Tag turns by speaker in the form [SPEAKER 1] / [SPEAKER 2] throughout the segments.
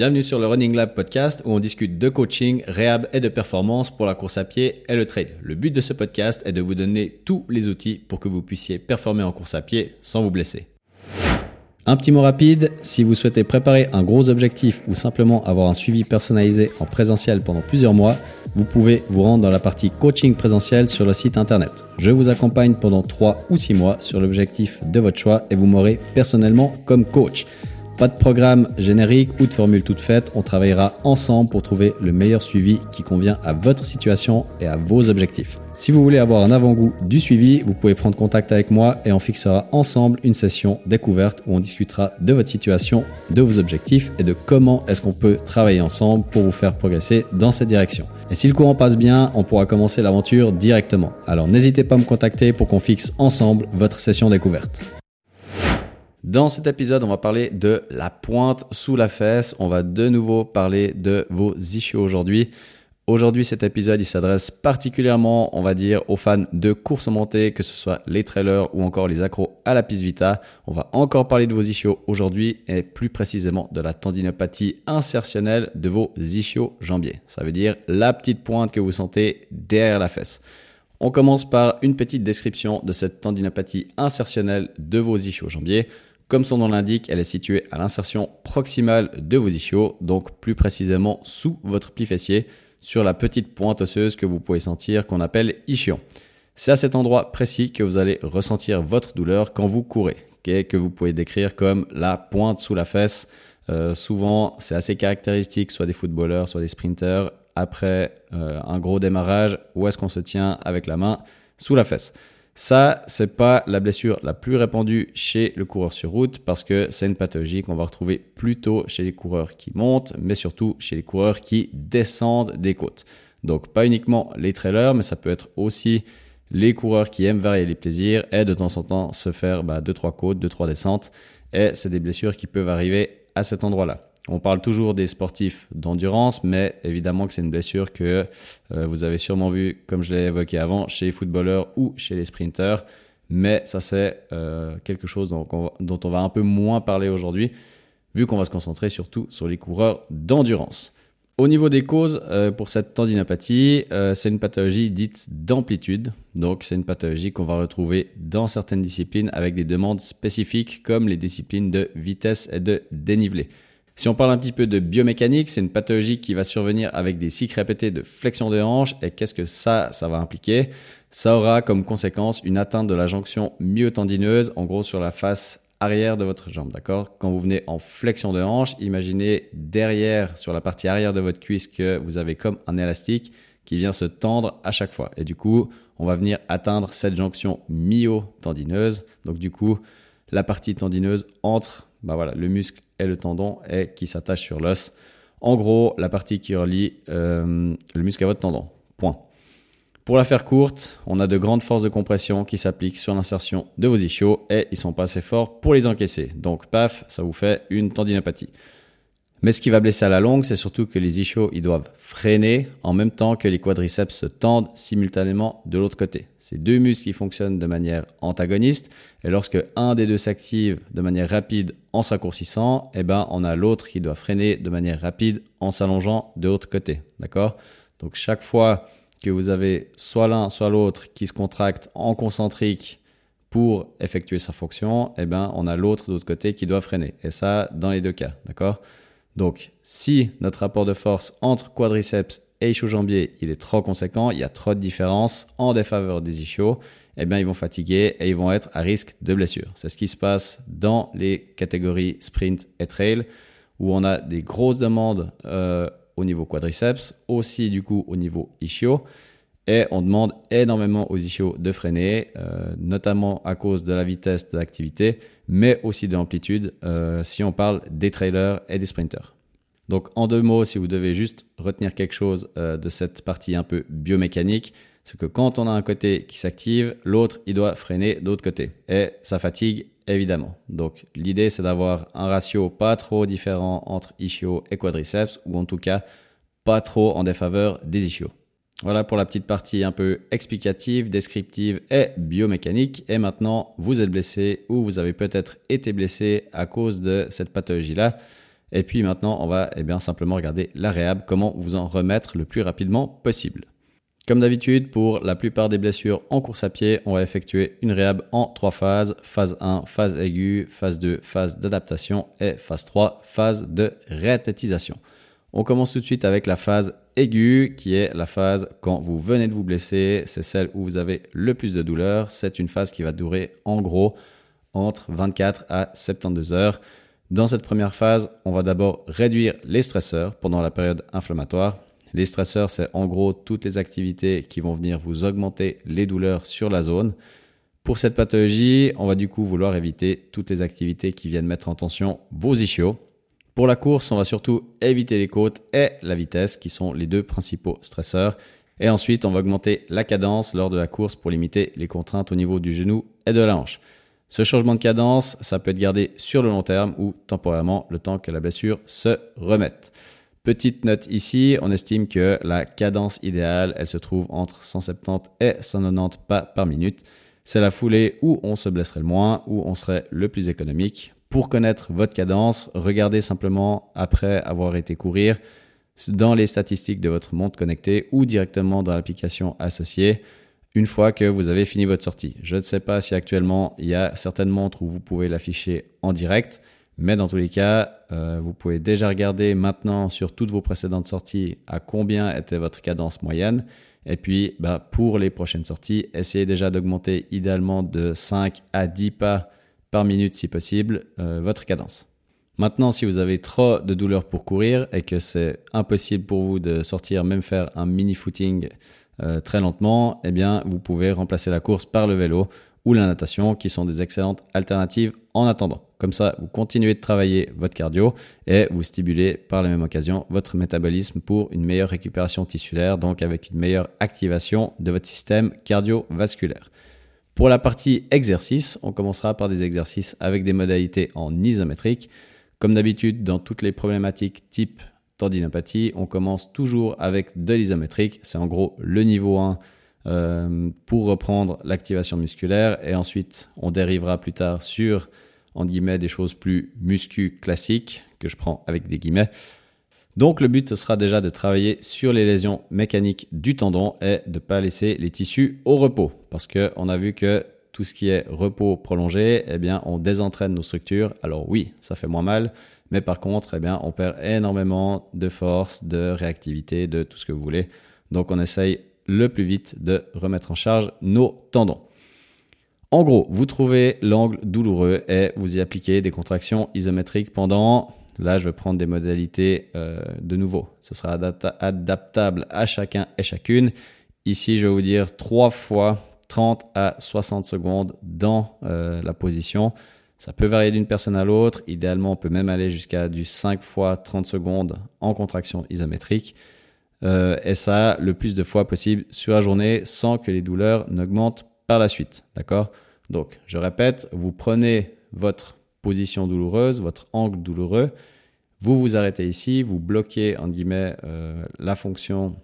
[SPEAKER 1] Bienvenue sur le Running Lab podcast où on discute de coaching, réhab et de performance pour la course à pied et le trail. Le but de ce podcast est de vous donner tous les outils pour que vous puissiez performer en course à pied sans vous blesser. Un petit mot rapide, si vous souhaitez préparer un gros objectif ou simplement avoir un suivi personnalisé en présentiel pendant plusieurs mois, vous pouvez vous rendre dans la partie coaching présentiel sur le site internet. Je vous accompagne pendant 3 ou 6 mois sur l'objectif de votre choix et vous m'aurez personnellement comme coach. Pas de programme générique ou de formule toute faite, on travaillera ensemble pour trouver le meilleur suivi qui convient à votre situation et à vos objectifs. Si vous voulez avoir un avant-goût du suivi, vous pouvez prendre contact avec moi et on fixera ensemble une session découverte où on discutera de votre situation, de vos objectifs et de comment est-ce qu'on peut travailler ensemble pour vous faire progresser dans cette direction. Et si le courant passe bien, on pourra commencer l'aventure directement. Alors n'hésitez pas à me contacter pour qu'on fixe ensemble votre session découverte. Dans cet épisode, on va parler de la pointe sous la fesse. On va de nouveau parler de vos issues aujourd'hui. Aujourd'hui, cet épisode, s'adresse particulièrement, on va dire, aux fans de course montée, que ce soit les trailers ou encore les accros à la piste Vita. On va encore parler de vos ischios aujourd'hui et plus précisément de la tendinopathie insertionnelle de vos ischios jambiers. Ça veut dire la petite pointe que vous sentez derrière la fesse. On commence par une petite description de cette tendinopathie insertionnelle de vos ischios jambiers. Comme son nom l'indique, elle est située à l'insertion proximale de vos ischios, donc plus précisément sous votre pli fessier, sur la petite pointe osseuse que vous pouvez sentir qu'on appelle ischion. C'est à cet endroit précis que vous allez ressentir votre douleur quand vous courez, que vous pouvez décrire comme la pointe sous la fesse. Euh, souvent, c'est assez caractéristique, soit des footballeurs, soit des sprinters, après euh, un gros démarrage, où est-ce qu'on se tient avec la main sous la fesse. Ça, c'est pas la blessure la plus répandue chez le coureur sur route parce que c'est une pathologie qu'on va retrouver plutôt chez les coureurs qui montent, mais surtout chez les coureurs qui descendent des côtes. Donc pas uniquement les trailers, mais ça peut être aussi les coureurs qui aiment varier les plaisirs et de temps en temps se faire 2-3 bah, côtes, 2-3 descentes. Et c'est des blessures qui peuvent arriver à cet endroit-là. On parle toujours des sportifs d'endurance, mais évidemment que c'est une blessure que euh, vous avez sûrement vu, comme je l'ai évoqué avant, chez les footballeurs ou chez les sprinters. Mais ça, c'est euh, quelque chose dont on, va un peu moins parler aujourd'hui, vu qu'on va se concentrer surtout sur les coureurs d'endurance. Au niveau des causes euh, pour cette tendinopathie, c'est une pathologie dite d'amplitude. Donc c'est une pathologie qu'on va retrouver dans certaines disciplines avec des demandes spécifiques comme les disciplines de vitesse et de dénivelé. Si on parle un petit peu de biomécanique, c'est une pathologie qui va survenir avec des cycles répétés de flexion de hanche. Et qu'est-ce que ça, ça va impliquer? Ça aura comme conséquence une atteinte de la jonction myotendineuse, en gros sur la face arrière de votre jambe, d'accord? Quand vous venez en flexion de hanche, imaginez derrière, sur la partie arrière de votre cuisse, que vous avez comme un élastique qui vient se tendre à chaque fois. Et du coup, on va venir atteindre cette jonction myotendineuse. Donc du coup, la partie tendineuse entre bah voilà, le muscle et le tendon et qui s'attache sur l'os. En gros, la partie qui relie euh, le muscle à votre tendon. Point. Pour la faire courte, on a de grandes forces de compression qui s'appliquent sur l'insertion de vos ischios et ils sont pas assez forts pour les encaisser. Donc, paf, ça vous fait une tendinopathie. Mais ce qui va blesser à la longue, c'est surtout que les ischios, ils doivent freiner en même temps que les quadriceps se tendent simultanément de l'autre côté. C'est deux muscles qui fonctionnent de manière antagoniste et lorsque un des deux s'active de manière rapide en s'accourcissant, eh ben, on a l'autre qui doit freiner de manière rapide en s'allongeant de l'autre côté. D'accord? Donc, chaque fois que vous avez soit l'un, soit l'autre qui se contracte en concentrique pour effectuer sa fonction, eh ben, on a l'autre de l'autre côté qui doit freiner. Et ça, dans les deux cas. D'accord? Donc, si notre rapport de force entre quadriceps et ischio-jambier, il est trop conséquent, il y a trop de différence en défaveur des ischios, eh bien, ils vont fatiguer et ils vont être à risque de blessure. C'est ce qui se passe dans les catégories sprint et trail, où on a des grosses demandes euh, au niveau quadriceps, aussi du coup au niveau ischio. Et on demande énormément aux ischios de freiner, euh, notamment à cause de la vitesse de l'activité, mais aussi de l'amplitude, euh, si on parle des trailers et des sprinters. Donc en deux mots, si vous devez juste retenir quelque chose euh, de cette partie un peu biomécanique, c'est que quand on a un côté qui s'active, l'autre, il doit freiner d'autre côté. Et ça fatigue évidemment. Donc l'idée, c'est d'avoir un ratio pas trop différent entre ischio et quadriceps, ou en tout cas pas trop en défaveur des ischios. Voilà pour la petite partie un peu explicative, descriptive et biomécanique. Et maintenant, vous êtes blessé ou vous avez peut-être été blessé à cause de cette pathologie-là. Et puis maintenant, on va eh bien, simplement regarder la réhab, comment vous en remettre le plus rapidement possible. Comme d'habitude, pour la plupart des blessures en course à pied, on va effectuer une réhab en trois phases. Phase 1, phase aiguë, phase 2, phase d'adaptation et phase 3, phase de réathlétisation. On commence tout de suite avec la phase aiguë, qui est la phase quand vous venez de vous blesser. C'est celle où vous avez le plus de douleur. C'est une phase qui va durer en gros entre 24 à 72 heures. Dans cette première phase, on va d'abord réduire les stresseurs pendant la période inflammatoire. Les stresseurs, c'est en gros toutes les activités qui vont venir vous augmenter les douleurs sur la zone. Pour cette pathologie, on va du coup vouloir éviter toutes les activités qui viennent mettre en tension vos ischios. Pour la course, on va surtout éviter les côtes et la vitesse, qui sont les deux principaux stresseurs. Et ensuite, on va augmenter la cadence lors de la course pour limiter les contraintes au niveau du genou et de la hanche. Ce changement de cadence, ça peut être gardé sur le long terme ou temporairement le temps que la blessure se remette. Petite note ici, on estime que la cadence idéale, elle se trouve entre 170 et 190 pas par minute. C'est la foulée où on se blesserait le moins, où on serait le plus économique. Pour connaître votre cadence, regardez simplement après avoir été courir dans les statistiques de votre montre connectée ou directement dans l'application associée une fois que vous avez fini votre sortie. Je ne sais pas si actuellement il y a certaines montres où vous pouvez l'afficher en direct, mais dans tous les cas, euh, vous pouvez déjà regarder maintenant sur toutes vos précédentes sorties à combien était votre cadence moyenne. Et puis, bah, pour les prochaines sorties, essayez déjà d'augmenter idéalement de 5 à 10 pas par minute si possible euh, votre cadence. Maintenant, si vous avez trop de douleur pour courir et que c'est impossible pour vous de sortir, même faire un mini footing euh, très lentement, eh bien, vous pouvez remplacer la course par le vélo ou la natation, qui sont des excellentes alternatives en attendant. Comme ça, vous continuez de travailler votre cardio et vous stimulez par la même occasion votre métabolisme pour une meilleure récupération tissulaire, donc avec une meilleure activation de votre système cardiovasculaire. Pour la partie exercice, on commencera par des exercices avec des modalités en isométrique. Comme d'habitude, dans toutes les problématiques type tendinopathie, on commence toujours avec de l'isométrique. C'est en gros le niveau 1 euh, pour reprendre l'activation musculaire et ensuite on dérivera plus tard sur en guillemets des choses plus muscu classiques que je prends avec des guillemets. Donc le but ce sera déjà de travailler sur les lésions mécaniques du tendon et de ne pas laisser les tissus au repos parce qu'on a vu que tout ce qui est repos prolongé, eh bien on désentraîne nos structures. Alors oui, ça fait moins mal, mais par contre, eh bien, on perd énormément de force, de réactivité, de tout ce que vous voulez. Donc, on essaye le plus vite de remettre en charge nos tendons. En gros, vous trouvez l'angle douloureux et vous y appliquez des contractions isométriques pendant, là je vais prendre des modalités euh, de nouveau, ce sera adaptable à chacun et chacune. Ici, je vais vous dire 3 fois 30 à 60 secondes dans euh, la position. Ça peut varier d'une personne à l'autre. Idéalement, on peut même aller jusqu'à du 5 fois 30 secondes en contraction isométrique. Euh, et ça, le plus de fois possible sur la journée sans que les douleurs n'augmentent par la suite. D'accord? Donc, je répète, vous prenez votre position douloureuse, votre angle douloureux, vous vous arrêtez ici, vous bloquez, en guillemets, euh, la fonction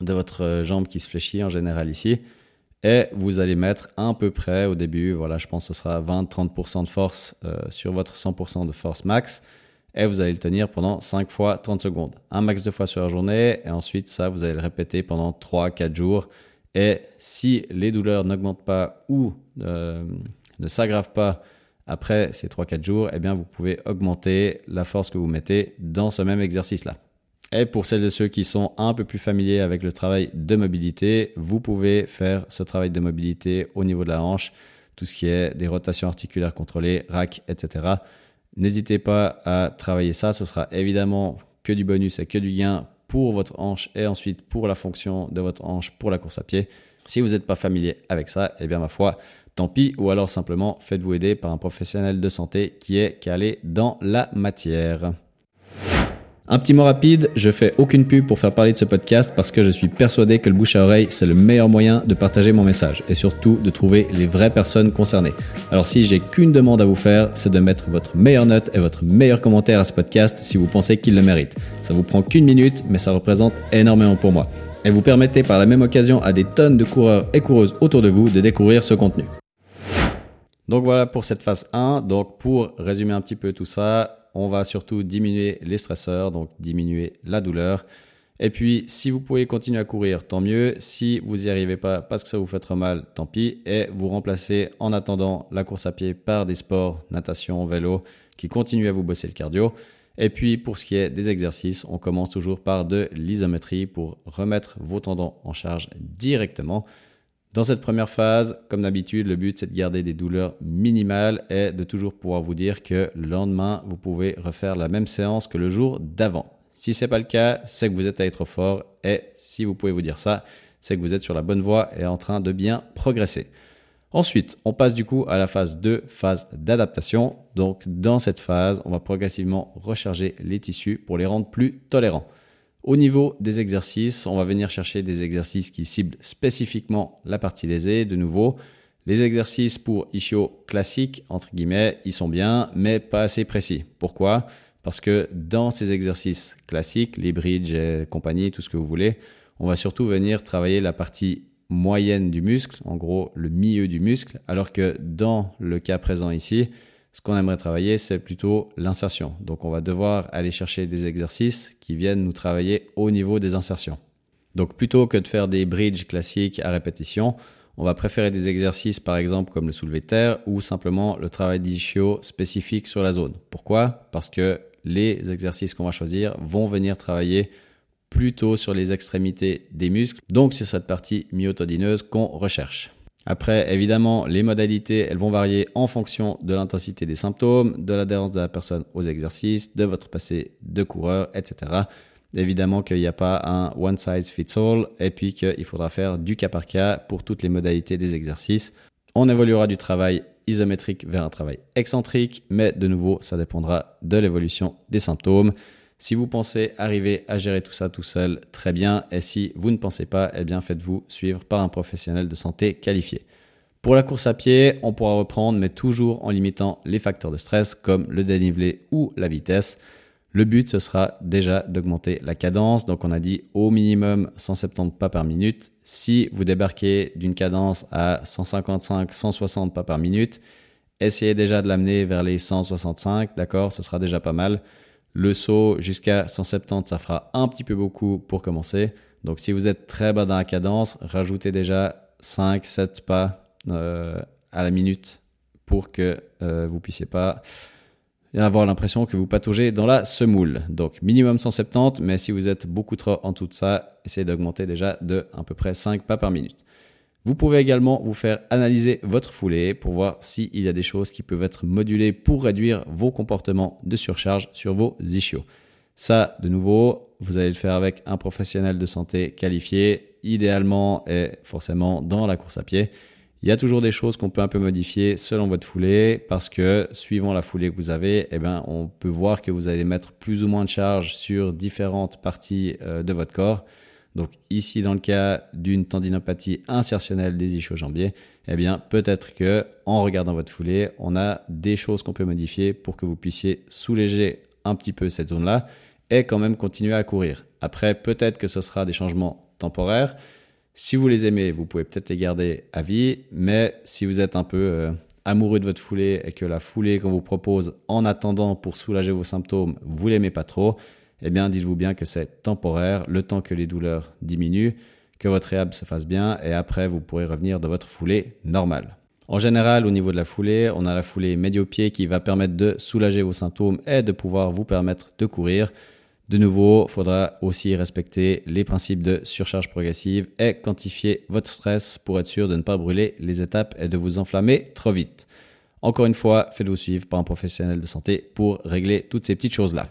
[SPEAKER 1] de votre jambe qui se fléchit en général ici et vous allez mettre à peu près au début, voilà, je pense que ce sera 20-30% de force euh, sur votre 100% de force max et vous allez le tenir pendant 5 fois 30 secondes. Un max de fois sur la journée et ensuite ça, vous allez le répéter pendant 3-4 jours. Et si les douleurs n'augmentent pas ou euh, ne s'aggravent pas après ces 3-4 jours, eh bien vous pouvez augmenter la force que vous mettez dans ce même exercice-là. Et pour celles et ceux qui sont un peu plus familiers avec le travail de mobilité, vous pouvez faire ce travail de mobilité au niveau de la hanche, tout ce qui est des rotations articulaires contrôlées, rack, etc. N'hésitez pas à travailler ça, ce sera évidemment que du bonus et que du gain pour votre hanche et ensuite pour la fonction de votre hanche pour la course à pied. Si vous n'êtes pas familier avec ça, eh bien ma foi, tant pis, ou alors simplement faites-vous aider par un professionnel de santé qui est calé dans la matière. Un petit mot rapide, je fais aucune pub pour faire parler de ce podcast parce que je suis persuadé que le bouche à oreille, c'est le meilleur moyen de partager mon message et surtout de trouver les vraies personnes concernées. Alors si j'ai qu'une demande à vous faire, c'est de mettre votre meilleure note et votre meilleur commentaire à ce podcast si vous pensez qu'il le mérite. Ça vous prend qu'une minute, mais ça représente énormément pour moi. Et vous permettez par la même occasion à des tonnes de coureurs et coureuses autour de vous de découvrir ce contenu. Donc voilà pour cette phase 1. Donc pour résumer un petit peu tout ça, on va surtout diminuer les stresseurs, donc diminuer la douleur. Et puis, si vous pouvez continuer à courir, tant mieux. Si vous n'y arrivez pas parce que ça vous fait trop mal, tant pis. Et vous remplacez en attendant la course à pied par des sports, natation, vélo, qui continuent à vous bosser le cardio. Et puis, pour ce qui est des exercices, on commence toujours par de l'isométrie pour remettre vos tendons en charge directement. Dans cette première phase, comme d'habitude, le but c'est de garder des douleurs minimales et de toujours pouvoir vous dire que le lendemain, vous pouvez refaire la même séance que le jour d'avant. Si ce n'est pas le cas, c'est que vous êtes allé trop fort et si vous pouvez vous dire ça, c'est que vous êtes sur la bonne voie et en train de bien progresser. Ensuite, on passe du coup à la phase 2, phase d'adaptation. Donc dans cette phase, on va progressivement recharger les tissus pour les rendre plus tolérants. Au niveau des exercices, on va venir chercher des exercices qui ciblent spécifiquement la partie lésée. De nouveau, les exercices pour ischio classiques, entre guillemets, ils sont bien, mais pas assez précis. Pourquoi? Parce que dans ces exercices classiques, les bridges et compagnie, tout ce que vous voulez, on va surtout venir travailler la partie moyenne du muscle, en gros le milieu du muscle, alors que dans le cas présent ici, ce qu'on aimerait travailler, c'est plutôt l'insertion. Donc on va devoir aller chercher des exercices qui viennent nous travailler au niveau des insertions. Donc plutôt que de faire des bridges classiques à répétition, on va préférer des exercices par exemple comme le soulevé de terre ou simplement le travail d'ischio spécifique sur la zone. Pourquoi? Parce que les exercices qu'on va choisir vont venir travailler plutôt sur les extrémités des muscles, donc sur cette partie myotonineuse qu'on recherche. Après, évidemment, les modalités, elles vont varier en fonction de l'intensité des symptômes, de l'adhérence de la personne aux exercices, de votre passé de coureur, etc. Évidemment qu'il n'y a pas un one size fits all et puis qu'il faudra faire du cas par cas pour toutes les modalités des exercices. On évoluera du travail isométrique vers un travail excentrique, mais de nouveau, ça dépendra de l'évolution des symptômes. Si vous pensez arriver à gérer tout ça tout seul, très bien. Et si vous ne pensez pas, eh bien faites-vous suivre par un professionnel de santé qualifié. Pour la course à pied, on pourra reprendre, mais toujours en limitant les facteurs de stress comme le dénivelé ou la vitesse. Le but, ce sera déjà d'augmenter la cadence. Donc, on a dit au minimum 170 pas par minute. Si vous débarquez d'une cadence à 155, 160 pas par minute, essayez déjà de l'amener vers les 165, d'accord Ce sera déjà pas mal. Le saut jusqu'à 170, ça fera un petit peu beaucoup pour commencer. Donc, si vous êtes très bas dans la cadence, rajoutez déjà 5, 7 pas euh, à la minute pour que euh, vous puissiez pas avoir l'impression que vous pataugez dans la semoule. Donc minimum 170, mais si vous êtes beaucoup trop en dessous de ça, essayez d'augmenter déjà de à peu près 5 pas par minute. Vous pouvez également vous faire analyser votre foulée pour voir s'il y a des choses qui peuvent être modulées pour réduire vos comportements de surcharge sur vos ischios. Ça, de nouveau, vous allez le faire avec un professionnel de santé qualifié, idéalement et forcément dans la course à pied. Il y a toujours des choses qu'on peut un peu modifier selon votre foulée parce que suivant la foulée que vous avez, eh ben, on peut voir que vous allez mettre plus ou moins de charge sur différentes parties euh, de votre corps. Donc ici, dans le cas d'une tendinopathie insertionnelle des ischio-jambiers, eh bien, peut-être que en regardant votre foulée, on a des choses qu'on peut modifier pour que vous puissiez soulager un petit peu cette zone-là et quand même continuer à courir. Après, peut-être que ce sera des changements temporaires. Si vous les aimez, vous pouvez peut-être les garder à vie, mais si vous êtes un peu euh, amoureux de votre foulée et que la foulée qu'on vous propose en attendant pour soulager vos symptômes, vous l'aimez pas trop, eh bien dites-vous bien que c'est temporaire, le temps que les douleurs diminuent, que votre réhab se fasse bien et après vous pourrez revenir dans votre foulée normale. En général, au niveau de la foulée, on a la foulée médio-pied qui va permettre de soulager vos symptômes et de pouvoir vous permettre de courir. De nouveau, il faudra aussi respecter les principes de surcharge progressive et quantifier votre stress pour être sûr de ne pas brûler les étapes et de vous enflammer trop vite. Encore une fois, faites-vous suivre par un professionnel de santé pour régler toutes ces petites choses-là.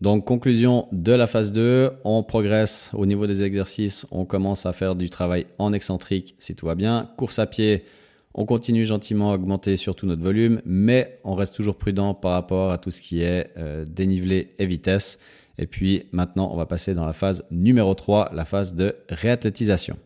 [SPEAKER 1] Donc, conclusion de la phase 2, on progresse au niveau des exercices, on commence à faire du travail en excentrique si tout va bien. Course à pied, on continue gentiment à augmenter surtout notre volume, mais on reste toujours prudent par rapport à tout ce qui est euh, dénivelé et vitesse. Et puis maintenant, on va passer dans la phase numéro 3, la phase de réathlétisation.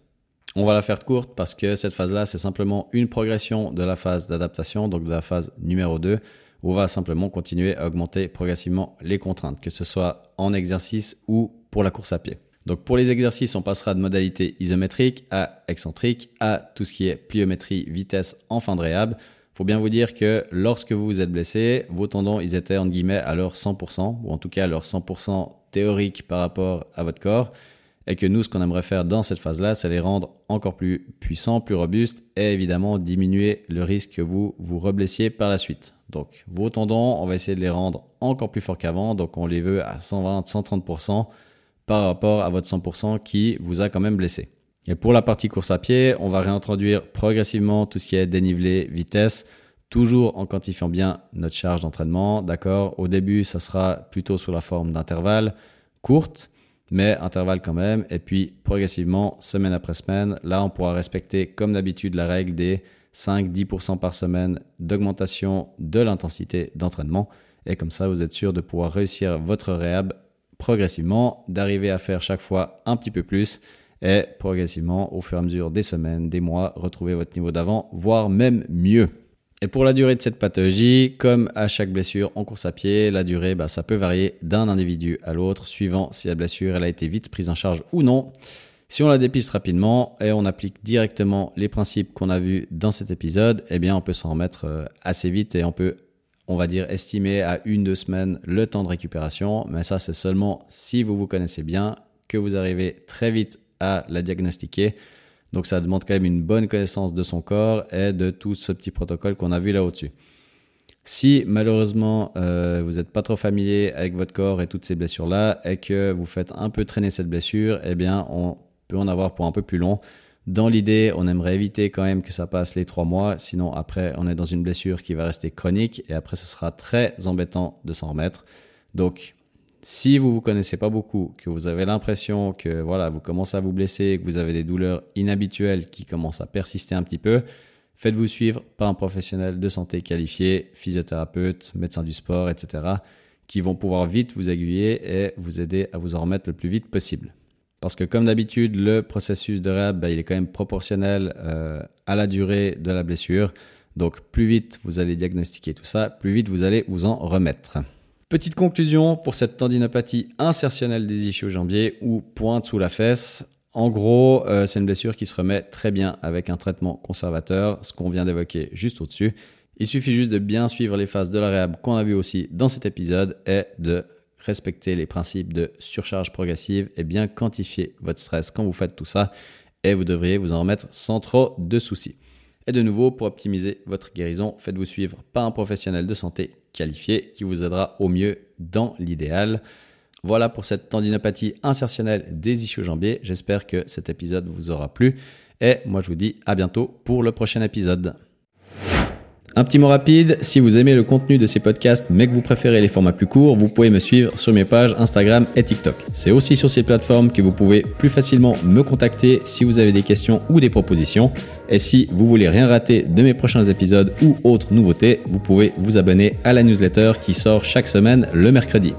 [SPEAKER 1] On va la faire courte parce que cette phase-là, c'est simplement une progression de la phase d'adaptation, donc de la phase numéro 2, où on va simplement continuer à augmenter progressivement les contraintes, que ce soit en exercice ou pour la course à pied. Donc pour les exercices, on passera de modalité isométrique à excentrique à tout ce qui est pliométrie, vitesse en fin de réhab. faut bien vous dire que lorsque vous vous êtes blessé, vos tendons, ils étaient en guillemets à leur 100%, ou en tout cas à leur 100% théorique par rapport à votre corps, et que nous, ce qu'on aimerait faire dans cette phase-là, c'est les rendre encore plus puissants, plus robustes, et évidemment diminuer le risque que vous vous reblessiez par la suite. Donc vos tendons, on va essayer de les rendre encore plus forts qu'avant, donc on les veut à 120, 130% par rapport à votre 100% qui vous a quand même blessé. Et pour la partie course à pied, on va réintroduire progressivement tout ce qui est dénivelé, vitesse, toujours en quantifiant bien notre charge d'entraînement. D'accord Au début, ça sera plutôt sous la forme d'intervalles courtes, mais intervalles quand même. Et puis progressivement, semaine après semaine, là, on pourra respecter comme d'habitude la règle des 5-10% par semaine d'augmentation de l'intensité d'entraînement. Et comme ça, vous êtes sûr de pouvoir réussir votre réhab progressivement, d'arriver à faire chaque fois un petit peu plus et progressivement, au fur et à mesure des semaines, des mois, retrouver votre niveau d'avant, voire même mieux. Et pour la durée de cette pathologie, comme à chaque blessure en course à pied, la durée, bah, ça peut varier d'un individu à l'autre, suivant si la blessure elle a été vite prise en charge ou non. Si on la dépiste rapidement et on applique directement les principes qu'on a vus dans cet épisode, eh bien on peut s'en remettre euh, assez vite et on peut, on va dire, estimer à une, deux semaines le temps de récupération. Mais ça, c'est seulement si vous vous connaissez bien, que vous arrivez très vite à la diagnostiquer. Donc ça demande quand même une bonne connaissance de son corps et de tout ce petit protocole qu'on a vu là au-dessus. Si malheureusement euh, vous n'êtes pas trop familier avec votre corps et toutes ces blessures-là et que vous faites un peu traîner cette blessure, eh bien on peut en avoir pour un peu plus long. Dans l'idée, on aimerait éviter quand même que ça passe les trois mois, sinon après on est dans une blessure qui va rester chronique et après ce sera très embêtant de s'en remettre. Donc si vous vous connaissez pas beaucoup, que vous avez l'impression que voilà, vous commencez à vous blesser, que vous avez des douleurs inhabituelles qui commencent à persister un petit peu, faites-vous suivre par un professionnel de santé qualifié, physiothérapeute, médecin du sport, etc., qui vont pouvoir vite vous aiguiller et vous aider à vous en remettre le plus vite possible. Parce que comme d'habitude, le processus de réhab, bah, il est quand même proportionnel euh, à la durée de la blessure. Donc plus vite vous allez diagnostiquer tout ça, plus vite vous allez vous en remettre. Petite conclusion pour cette tendinopathie insertionnelle des ischio-jambiers ou pointe sous la fesse. En gros, euh, c'est une blessure qui se remet très bien avec un traitement conservateur, ce qu'on vient d'évoquer juste au-dessus. Il suffit juste de bien suivre les phases de la qu'on a vu aussi dans cet épisode et de respecter les principes de surcharge progressive et bien quantifier votre stress quand vous faites tout ça et vous devriez vous en remettre sans trop de soucis. Et de nouveau, pour optimiser votre guérison, faites-vous suivre par un professionnel de santé qualifié qui vous aidera au mieux dans l'idéal. Voilà pour cette tendinopathie insertionnelle des ischio-jambiers. J'espère que cet épisode vous aura plu. Et moi, je vous dis à bientôt pour le prochain épisode. Un petit mot rapide, si vous aimez le contenu de ces podcasts mais que vous préférez les formats plus courts, vous pouvez me suivre sur mes pages Instagram et TikTok. C'est aussi sur ces plateformes que vous pouvez plus facilement me contacter si vous avez des questions ou des propositions. Et si vous voulez rien rater de mes prochains épisodes ou autres nouveautés, vous pouvez vous abonner à la newsletter qui sort chaque semaine le mercredi.